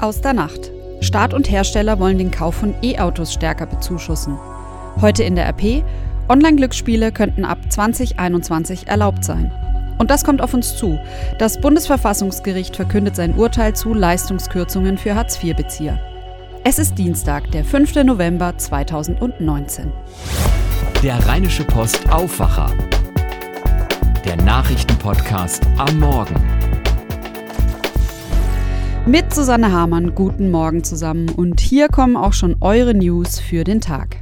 Aus der Nacht. Staat und Hersteller wollen den Kauf von E-Autos stärker bezuschussen. Heute in der RP, Online-Glücksspiele könnten ab 2021 erlaubt sein. Und das kommt auf uns zu. Das Bundesverfassungsgericht verkündet sein Urteil zu Leistungskürzungen für Hartz-IV-Bezieher. Es ist Dienstag, der 5. November 2019. Der Rheinische Post Aufwacher. Der Nachrichtenpodcast am Morgen. Mit Susanne Hamann, guten Morgen zusammen. Und hier kommen auch schon eure News für den Tag.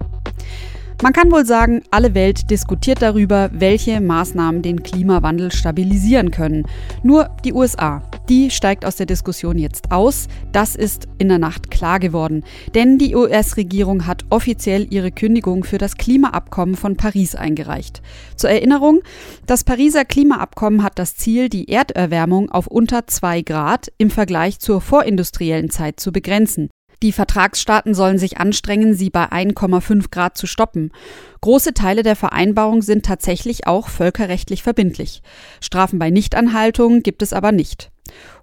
Man kann wohl sagen, alle Welt diskutiert darüber, welche Maßnahmen den Klimawandel stabilisieren können. Nur die USA, die steigt aus der Diskussion jetzt aus. Das ist in der Nacht klar geworden. Denn die US-Regierung hat offiziell ihre Kündigung für das Klimaabkommen von Paris eingereicht. Zur Erinnerung, das Pariser Klimaabkommen hat das Ziel, die Erderwärmung auf unter 2 Grad im Vergleich zur vorindustriellen Zeit zu begrenzen. Die Vertragsstaaten sollen sich anstrengen, sie bei 1,5 Grad zu stoppen. Große Teile der Vereinbarung sind tatsächlich auch völkerrechtlich verbindlich. Strafen bei Nichtanhaltung gibt es aber nicht.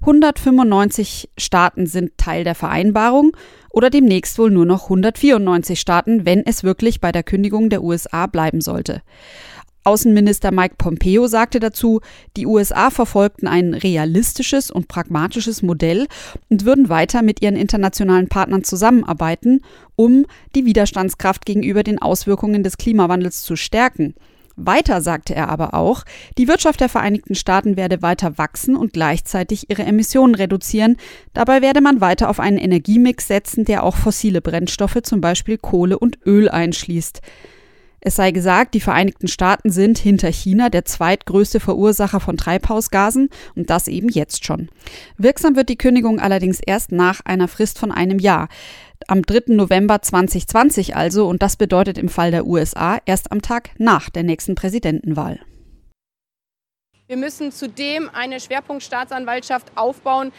195 Staaten sind Teil der Vereinbarung oder demnächst wohl nur noch 194 Staaten, wenn es wirklich bei der Kündigung der USA bleiben sollte. Außenminister Mike Pompeo sagte dazu, die USA verfolgten ein realistisches und pragmatisches Modell und würden weiter mit ihren internationalen Partnern zusammenarbeiten, um die Widerstandskraft gegenüber den Auswirkungen des Klimawandels zu stärken. Weiter sagte er aber auch, die Wirtschaft der Vereinigten Staaten werde weiter wachsen und gleichzeitig ihre Emissionen reduzieren. Dabei werde man weiter auf einen Energiemix setzen, der auch fossile Brennstoffe, zum Beispiel Kohle und Öl, einschließt. Es sei gesagt, die Vereinigten Staaten sind hinter China der zweitgrößte Verursacher von Treibhausgasen und das eben jetzt schon. Wirksam wird die Kündigung allerdings erst nach einer Frist von einem Jahr. Am 3. November 2020 also und das bedeutet im Fall der USA erst am Tag nach der nächsten Präsidentenwahl. Wir müssen zudem eine Schwerpunktstaatsanwaltschaft aufbauen,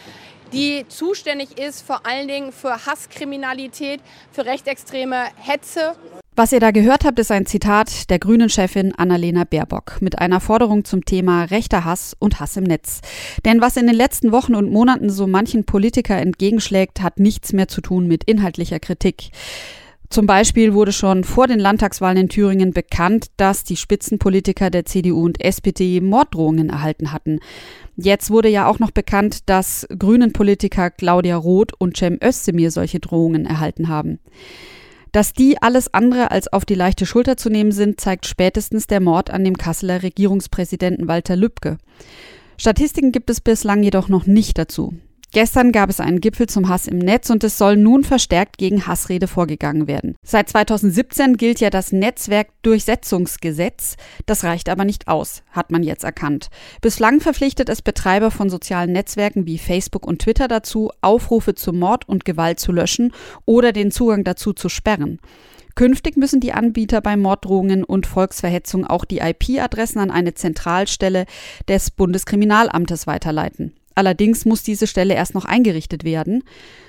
die zuständig ist vor allen Dingen für Hasskriminalität, für rechtsextreme Hetze was ihr da gehört habt, ist ein Zitat der Grünen-Chefin Annalena Baerbock mit einer Forderung zum Thema rechter Hass und Hass im Netz. Denn was in den letzten Wochen und Monaten so manchen Politiker entgegenschlägt, hat nichts mehr zu tun mit inhaltlicher Kritik. Zum Beispiel wurde schon vor den Landtagswahlen in Thüringen bekannt, dass die Spitzenpolitiker der CDU und SPD Morddrohungen erhalten hatten. Jetzt wurde ja auch noch bekannt, dass Grünen-Politiker Claudia Roth und Cem Özdemir solche Drohungen erhalten haben. Dass die alles andere als auf die leichte Schulter zu nehmen sind, zeigt spätestens der Mord an dem Kasseler Regierungspräsidenten Walter Lübcke. Statistiken gibt es bislang jedoch noch nicht dazu. Gestern gab es einen Gipfel zum Hass im Netz und es soll nun verstärkt gegen Hassrede vorgegangen werden. Seit 2017 gilt ja das Netzwerkdurchsetzungsgesetz. Das reicht aber nicht aus, hat man jetzt erkannt. Bislang verpflichtet es Betreiber von sozialen Netzwerken wie Facebook und Twitter dazu, Aufrufe zu Mord und Gewalt zu löschen oder den Zugang dazu zu sperren. Künftig müssen die Anbieter bei Morddrohungen und Volksverhetzung auch die IP-Adressen an eine Zentralstelle des Bundeskriminalamtes weiterleiten. Allerdings muss diese Stelle erst noch eingerichtet werden.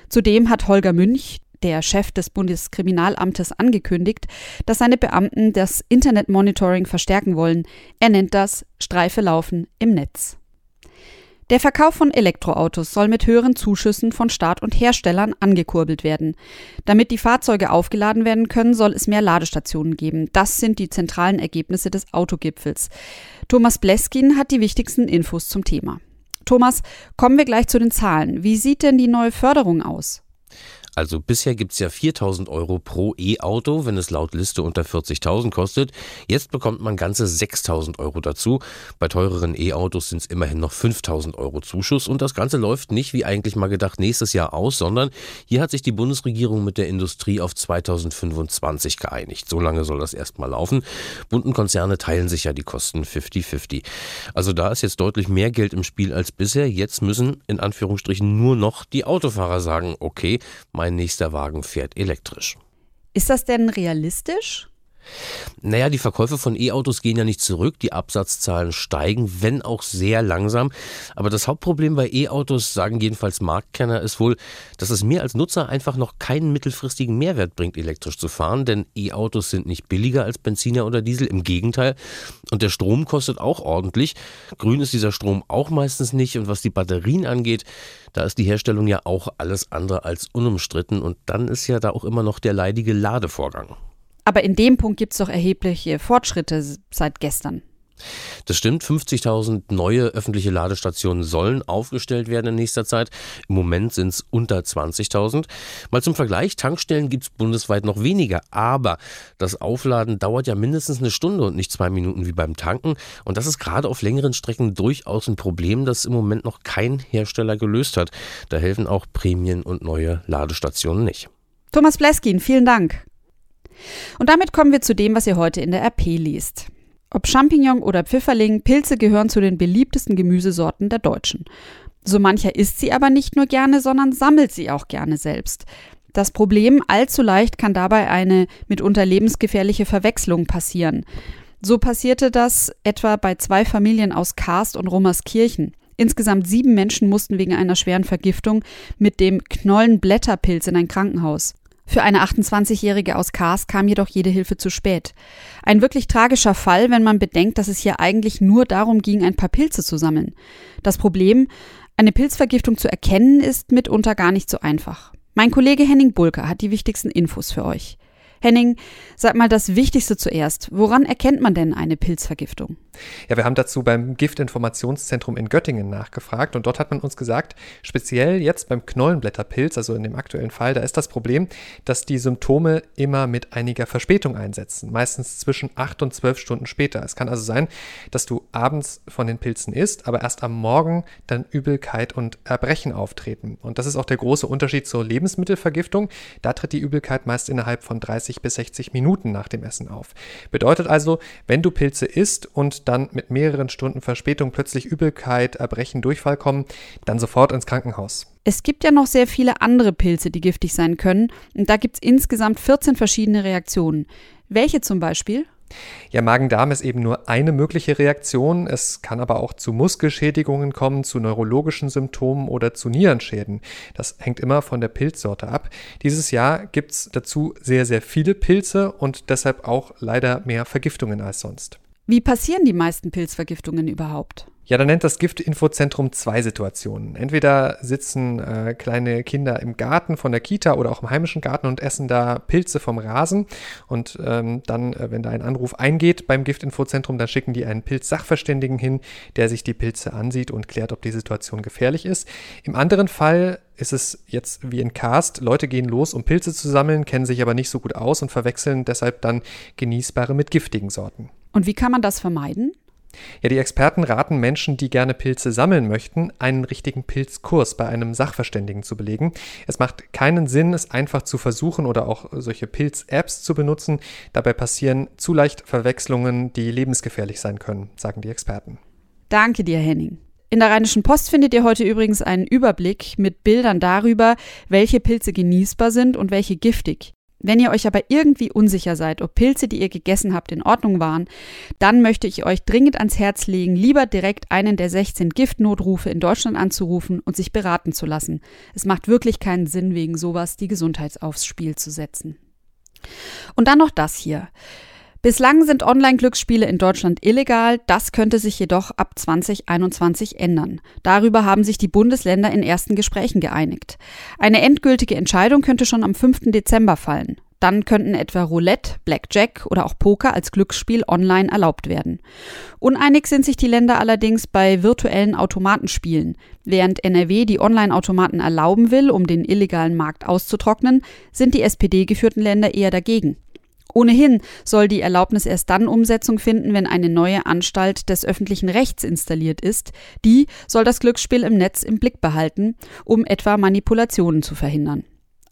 Zudem hat Holger Münch, der Chef des Bundeskriminalamtes, angekündigt, dass seine Beamten das Internetmonitoring verstärken wollen. Er nennt das Streife laufen im Netz. Der Verkauf von Elektroautos soll mit höheren Zuschüssen von Staat und Herstellern angekurbelt werden. Damit die Fahrzeuge aufgeladen werden können, soll es mehr Ladestationen geben. Das sind die zentralen Ergebnisse des Autogipfels. Thomas Bleskin hat die wichtigsten Infos zum Thema. Thomas, kommen wir gleich zu den Zahlen. Wie sieht denn die neue Förderung aus? Also bisher gibt es ja 4000 Euro pro E-Auto, wenn es laut Liste unter 40.000 kostet. Jetzt bekommt man ganze 6000 Euro dazu. Bei teureren E-Autos sind es immerhin noch 5000 Euro Zuschuss. Und das Ganze läuft nicht, wie eigentlich mal gedacht, nächstes Jahr aus, sondern hier hat sich die Bundesregierung mit der Industrie auf 2025 geeinigt. So lange soll das erstmal laufen. Bunten Konzerne teilen sich ja die Kosten 50-50. Also da ist jetzt deutlich mehr Geld im Spiel als bisher. Jetzt müssen in Anführungsstrichen nur noch die Autofahrer sagen, okay, mein nächster Wagen fährt elektrisch. Ist das denn realistisch? Naja, die Verkäufe von E-Autos gehen ja nicht zurück, die Absatzzahlen steigen, wenn auch sehr langsam. Aber das Hauptproblem bei E-Autos, sagen jedenfalls Marktkenner, ist wohl, dass es mir als Nutzer einfach noch keinen mittelfristigen Mehrwert bringt, elektrisch zu fahren, denn E-Autos sind nicht billiger als Benziner oder Diesel, im Gegenteil. Und der Strom kostet auch ordentlich. Grün ist dieser Strom auch meistens nicht und was die Batterien angeht, da ist die Herstellung ja auch alles andere als unumstritten und dann ist ja da auch immer noch der leidige Ladevorgang. Aber in dem Punkt gibt es doch erhebliche Fortschritte seit gestern. Das stimmt, 50.000 neue öffentliche Ladestationen sollen aufgestellt werden in nächster Zeit. Im Moment sind es unter 20.000. Mal zum Vergleich, Tankstellen gibt es bundesweit noch weniger, aber das Aufladen dauert ja mindestens eine Stunde und nicht zwei Minuten wie beim Tanken. Und das ist gerade auf längeren Strecken durchaus ein Problem, das im Moment noch kein Hersteller gelöst hat. Da helfen auch Prämien und neue Ladestationen nicht. Thomas Bleskin, vielen Dank. Und damit kommen wir zu dem, was ihr heute in der RP liest. Ob Champignon oder Pfifferling, Pilze gehören zu den beliebtesten Gemüsesorten der Deutschen. So mancher isst sie aber nicht nur gerne, sondern sammelt sie auch gerne selbst. Das Problem, allzu leicht kann dabei eine mitunter lebensgefährliche Verwechslung passieren. So passierte das etwa bei zwei Familien aus Karst und Rummerskirchen. Insgesamt sieben Menschen mussten wegen einer schweren Vergiftung mit dem Knollenblätterpilz in ein Krankenhaus. Für eine 28-Jährige aus Kars kam jedoch jede Hilfe zu spät. Ein wirklich tragischer Fall, wenn man bedenkt, dass es hier eigentlich nur darum ging, ein paar Pilze zu sammeln. Das Problem, eine Pilzvergiftung zu erkennen, ist mitunter gar nicht so einfach. Mein Kollege Henning Bulker hat die wichtigsten Infos für euch. Henning, sag mal das Wichtigste zuerst. Woran erkennt man denn eine Pilzvergiftung? Ja, wir haben dazu beim Giftinformationszentrum in Göttingen nachgefragt und dort hat man uns gesagt, speziell jetzt beim Knollenblätterpilz, also in dem aktuellen Fall, da ist das Problem, dass die Symptome immer mit einiger Verspätung einsetzen, meistens zwischen acht und zwölf Stunden später. Es kann also sein, dass du abends von den Pilzen isst, aber erst am Morgen dann Übelkeit und Erbrechen auftreten. Und das ist auch der große Unterschied zur Lebensmittelvergiftung. Da tritt die Übelkeit meist innerhalb von 30 bis 60 Minuten nach dem Essen auf. Bedeutet also, wenn du Pilze isst und dann mit mehreren Stunden Verspätung plötzlich Übelkeit, Erbrechen, Durchfall kommen, dann sofort ins Krankenhaus. Es gibt ja noch sehr viele andere Pilze, die giftig sein können. Und da gibt es insgesamt 14 verschiedene Reaktionen. Welche zum Beispiel? Ja, Magen-Darm ist eben nur eine mögliche Reaktion. Es kann aber auch zu Muskelschädigungen kommen, zu neurologischen Symptomen oder zu Nierenschäden. Das hängt immer von der Pilzsorte ab. Dieses Jahr gibt es dazu sehr, sehr viele Pilze und deshalb auch leider mehr Vergiftungen als sonst. Wie passieren die meisten Pilzvergiftungen überhaupt? Ja, da nennt das Giftinfozentrum zwei Situationen. Entweder sitzen äh, kleine Kinder im Garten von der Kita oder auch im heimischen Garten und essen da Pilze vom Rasen. Und ähm, dann, äh, wenn da ein Anruf eingeht beim Giftinfozentrum, dann schicken die einen Pilzsachverständigen hin, der sich die Pilze ansieht und klärt, ob die Situation gefährlich ist. Im anderen Fall ist es jetzt wie in Cast, Leute gehen los, um Pilze zu sammeln, kennen sich aber nicht so gut aus und verwechseln deshalb dann genießbare mit giftigen Sorten. Und wie kann man das vermeiden? Ja, die Experten raten Menschen, die gerne Pilze sammeln möchten, einen richtigen Pilzkurs bei einem Sachverständigen zu belegen. Es macht keinen Sinn, es einfach zu versuchen oder auch solche Pilz-Apps zu benutzen. Dabei passieren zu leicht Verwechslungen, die lebensgefährlich sein können, sagen die Experten. Danke dir, Henning. In der Rheinischen Post findet ihr heute übrigens einen Überblick mit Bildern darüber, welche Pilze genießbar sind und welche giftig. Wenn ihr euch aber irgendwie unsicher seid, ob Pilze, die ihr gegessen habt, in Ordnung waren, dann möchte ich euch dringend ans Herz legen, lieber direkt einen der 16 Giftnotrufe in Deutschland anzurufen und sich beraten zu lassen. Es macht wirklich keinen Sinn, wegen sowas die Gesundheit aufs Spiel zu setzen. Und dann noch das hier. Bislang sind Online-Glücksspiele in Deutschland illegal, das könnte sich jedoch ab 2021 ändern. Darüber haben sich die Bundesländer in ersten Gesprächen geeinigt. Eine endgültige Entscheidung könnte schon am 5. Dezember fallen. Dann könnten etwa Roulette, Blackjack oder auch Poker als Glücksspiel online erlaubt werden. Uneinig sind sich die Länder allerdings bei virtuellen Automatenspielen. Während NRW die Online-Automaten erlauben will, um den illegalen Markt auszutrocknen, sind die SPD-geführten Länder eher dagegen. Ohnehin soll die Erlaubnis erst dann Umsetzung finden, wenn eine neue Anstalt des öffentlichen Rechts installiert ist. Die soll das Glücksspiel im Netz im Blick behalten, um etwa Manipulationen zu verhindern.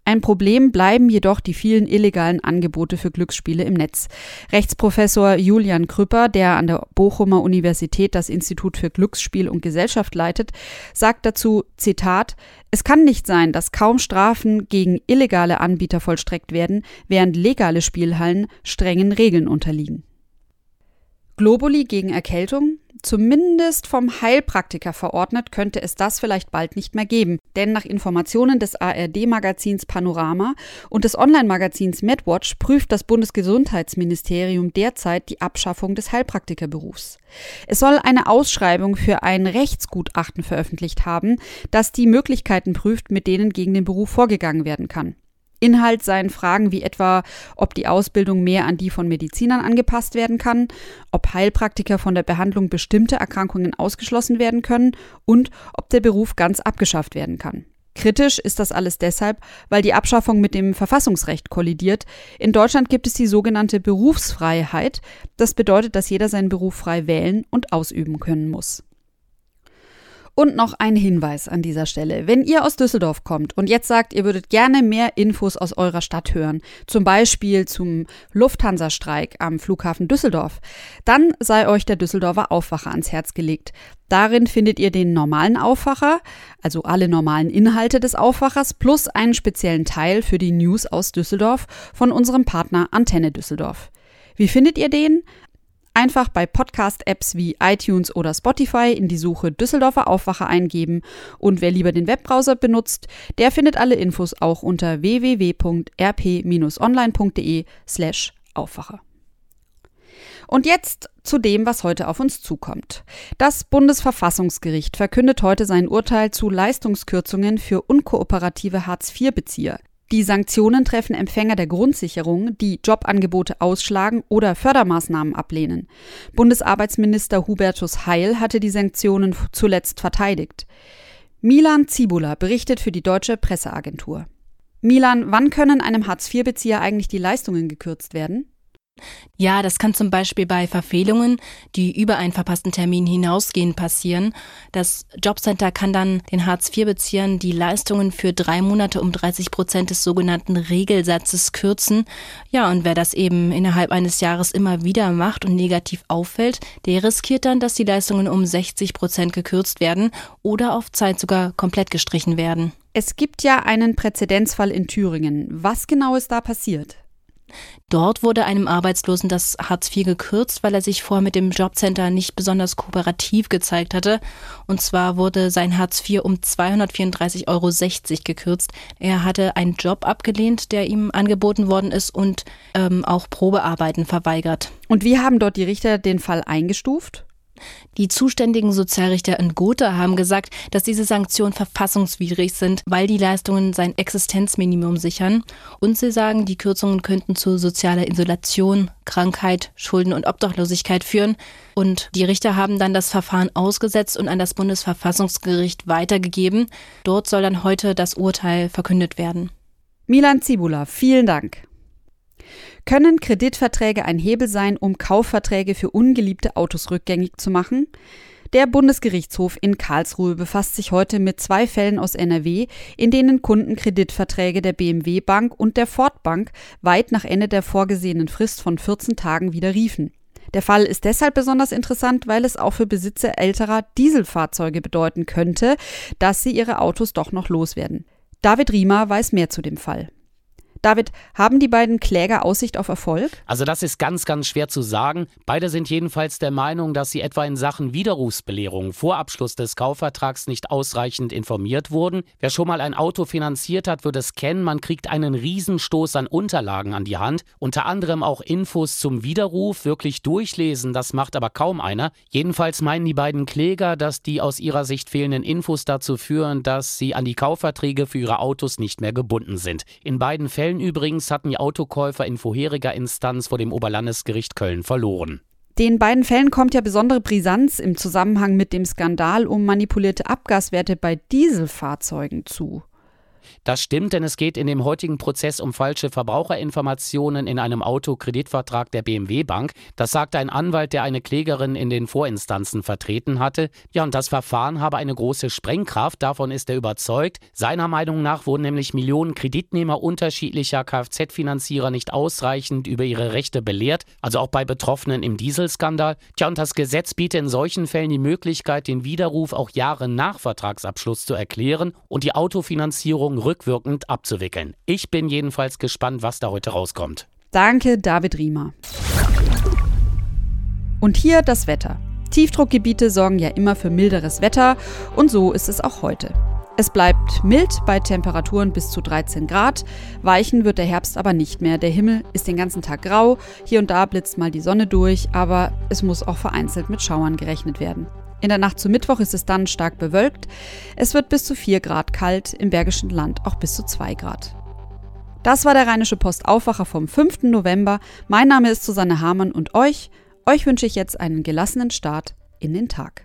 Ein Problem bleiben jedoch die vielen illegalen Angebote für Glücksspiele im Netz. Rechtsprofessor Julian Krüpper, der an der Bochumer Universität das Institut für Glücksspiel und Gesellschaft leitet, sagt dazu, Zitat, es kann nicht sein, dass kaum Strafen gegen illegale Anbieter vollstreckt werden, während legale Spielhallen strengen Regeln unterliegen. Globuli gegen Erkältung? Zumindest vom Heilpraktiker verordnet könnte es das vielleicht bald nicht mehr geben, denn nach Informationen des ARD-Magazins Panorama und des Online-Magazins MedWatch prüft das Bundesgesundheitsministerium derzeit die Abschaffung des Heilpraktikerberufs. Es soll eine Ausschreibung für ein Rechtsgutachten veröffentlicht haben, das die Möglichkeiten prüft, mit denen gegen den Beruf vorgegangen werden kann. Inhalt seien Fragen wie etwa, ob die Ausbildung mehr an die von Medizinern angepasst werden kann, ob Heilpraktiker von der Behandlung bestimmter Erkrankungen ausgeschlossen werden können und ob der Beruf ganz abgeschafft werden kann. Kritisch ist das alles deshalb, weil die Abschaffung mit dem Verfassungsrecht kollidiert. In Deutschland gibt es die sogenannte Berufsfreiheit. Das bedeutet, dass jeder seinen Beruf frei wählen und ausüben können muss. Und noch ein Hinweis an dieser Stelle. Wenn ihr aus Düsseldorf kommt und jetzt sagt, ihr würdet gerne mehr Infos aus eurer Stadt hören, zum Beispiel zum Lufthansa-Streik am Flughafen Düsseldorf, dann sei euch der Düsseldorfer Aufwacher ans Herz gelegt. Darin findet ihr den normalen Aufwacher, also alle normalen Inhalte des Aufwachers, plus einen speziellen Teil für die News aus Düsseldorf von unserem Partner Antenne Düsseldorf. Wie findet ihr den? Einfach bei Podcast-Apps wie iTunes oder Spotify in die Suche Düsseldorfer Aufwacher eingeben und wer lieber den Webbrowser benutzt, der findet alle Infos auch unter www.rp-online.de/slash Aufwacher. Und jetzt zu dem, was heute auf uns zukommt. Das Bundesverfassungsgericht verkündet heute sein Urteil zu Leistungskürzungen für unkooperative Hartz-IV-Bezieher. Die Sanktionen treffen Empfänger der Grundsicherung, die Jobangebote ausschlagen oder Fördermaßnahmen ablehnen. Bundesarbeitsminister Hubertus Heil hatte die Sanktionen zuletzt verteidigt. Milan Zibula berichtet für die Deutsche Presseagentur. Milan, wann können einem Hartz-IV-Bezieher eigentlich die Leistungen gekürzt werden? Ja, das kann zum Beispiel bei Verfehlungen, die über einen verpassten Termin hinausgehen, passieren. Das Jobcenter kann dann den Hartz-IV-Beziehern die Leistungen für drei Monate um 30 Prozent des sogenannten Regelsatzes kürzen. Ja, und wer das eben innerhalb eines Jahres immer wieder macht und negativ auffällt, der riskiert dann, dass die Leistungen um 60 Prozent gekürzt werden oder auf Zeit sogar komplett gestrichen werden. Es gibt ja einen Präzedenzfall in Thüringen. Was genau ist da passiert? Dort wurde einem Arbeitslosen das Hartz IV gekürzt, weil er sich vorher mit dem Jobcenter nicht besonders kooperativ gezeigt hatte. Und zwar wurde sein Hartz IV um 234,60 Euro gekürzt. Er hatte einen Job abgelehnt, der ihm angeboten worden ist und ähm, auch Probearbeiten verweigert. Und wie haben dort die Richter den Fall eingestuft? Die zuständigen Sozialrichter in Gotha haben gesagt, dass diese Sanktionen verfassungswidrig sind, weil die Leistungen sein Existenzminimum sichern. Und sie sagen, die Kürzungen könnten zu sozialer Isolation, Krankheit, Schulden und Obdachlosigkeit führen. Und die Richter haben dann das Verfahren ausgesetzt und an das Bundesverfassungsgericht weitergegeben. Dort soll dann heute das Urteil verkündet werden. Milan Zibula, vielen Dank. Können Kreditverträge ein Hebel sein, um Kaufverträge für ungeliebte Autos rückgängig zu machen? Der Bundesgerichtshof in Karlsruhe befasst sich heute mit zwei Fällen aus NRW, in denen Kunden Kreditverträge der BMW Bank und der Ford Bank weit nach Ende der vorgesehenen Frist von 14 Tagen widerriefen. Der Fall ist deshalb besonders interessant, weil es auch für Besitzer älterer Dieselfahrzeuge bedeuten könnte, dass sie ihre Autos doch noch loswerden. David Riemer weiß mehr zu dem Fall. David, haben die beiden Kläger Aussicht auf Erfolg? Also das ist ganz, ganz schwer zu sagen. Beide sind jedenfalls der Meinung, dass sie etwa in Sachen Widerrufsbelehrung vor Abschluss des Kaufvertrags nicht ausreichend informiert wurden. Wer schon mal ein Auto finanziert hat, wird es kennen. Man kriegt einen Riesenstoß an Unterlagen an die Hand. Unter anderem auch Infos zum Widerruf. Wirklich durchlesen, das macht aber kaum einer. Jedenfalls meinen die beiden Kläger, dass die aus ihrer Sicht fehlenden Infos dazu führen, dass sie an die Kaufverträge für ihre Autos nicht mehr gebunden sind. In beiden Fällen Fällen übrigens hatten die Autokäufer in vorheriger Instanz vor dem Oberlandesgericht Köln verloren. Den beiden Fällen kommt ja besondere Brisanz im Zusammenhang mit dem Skandal um manipulierte Abgaswerte bei Dieselfahrzeugen zu. Das stimmt, denn es geht in dem heutigen Prozess um falsche Verbraucherinformationen in einem Autokreditvertrag der BMW Bank. Das sagte ein Anwalt, der eine Klägerin in den Vorinstanzen vertreten hatte. Ja, und das Verfahren habe eine große Sprengkraft, davon ist er überzeugt. Seiner Meinung nach wurden nämlich Millionen Kreditnehmer unterschiedlicher Kfz-Finanzierer nicht ausreichend über ihre Rechte belehrt, also auch bei Betroffenen im Dieselskandal. Tja, und das Gesetz bietet in solchen Fällen die Möglichkeit, den Widerruf auch Jahre nach Vertragsabschluss zu erklären und die Autofinanzierung rückwirkend abzuwickeln. Ich bin jedenfalls gespannt, was da heute rauskommt. Danke, David Riemer. Und hier das Wetter. Tiefdruckgebiete sorgen ja immer für milderes Wetter und so ist es auch heute. Es bleibt mild bei Temperaturen bis zu 13 Grad. Weichen wird der Herbst aber nicht mehr. Der Himmel ist den ganzen Tag grau. Hier und da blitzt mal die Sonne durch, aber es muss auch vereinzelt mit Schauern gerechnet werden. In der Nacht zu Mittwoch ist es dann stark bewölkt. Es wird bis zu 4 Grad kalt, im Bergischen Land auch bis zu 2 Grad. Das war der Rheinische Post Aufwacher vom 5. November. Mein Name ist Susanne Hamann und euch, euch wünsche ich jetzt einen gelassenen Start in den Tag.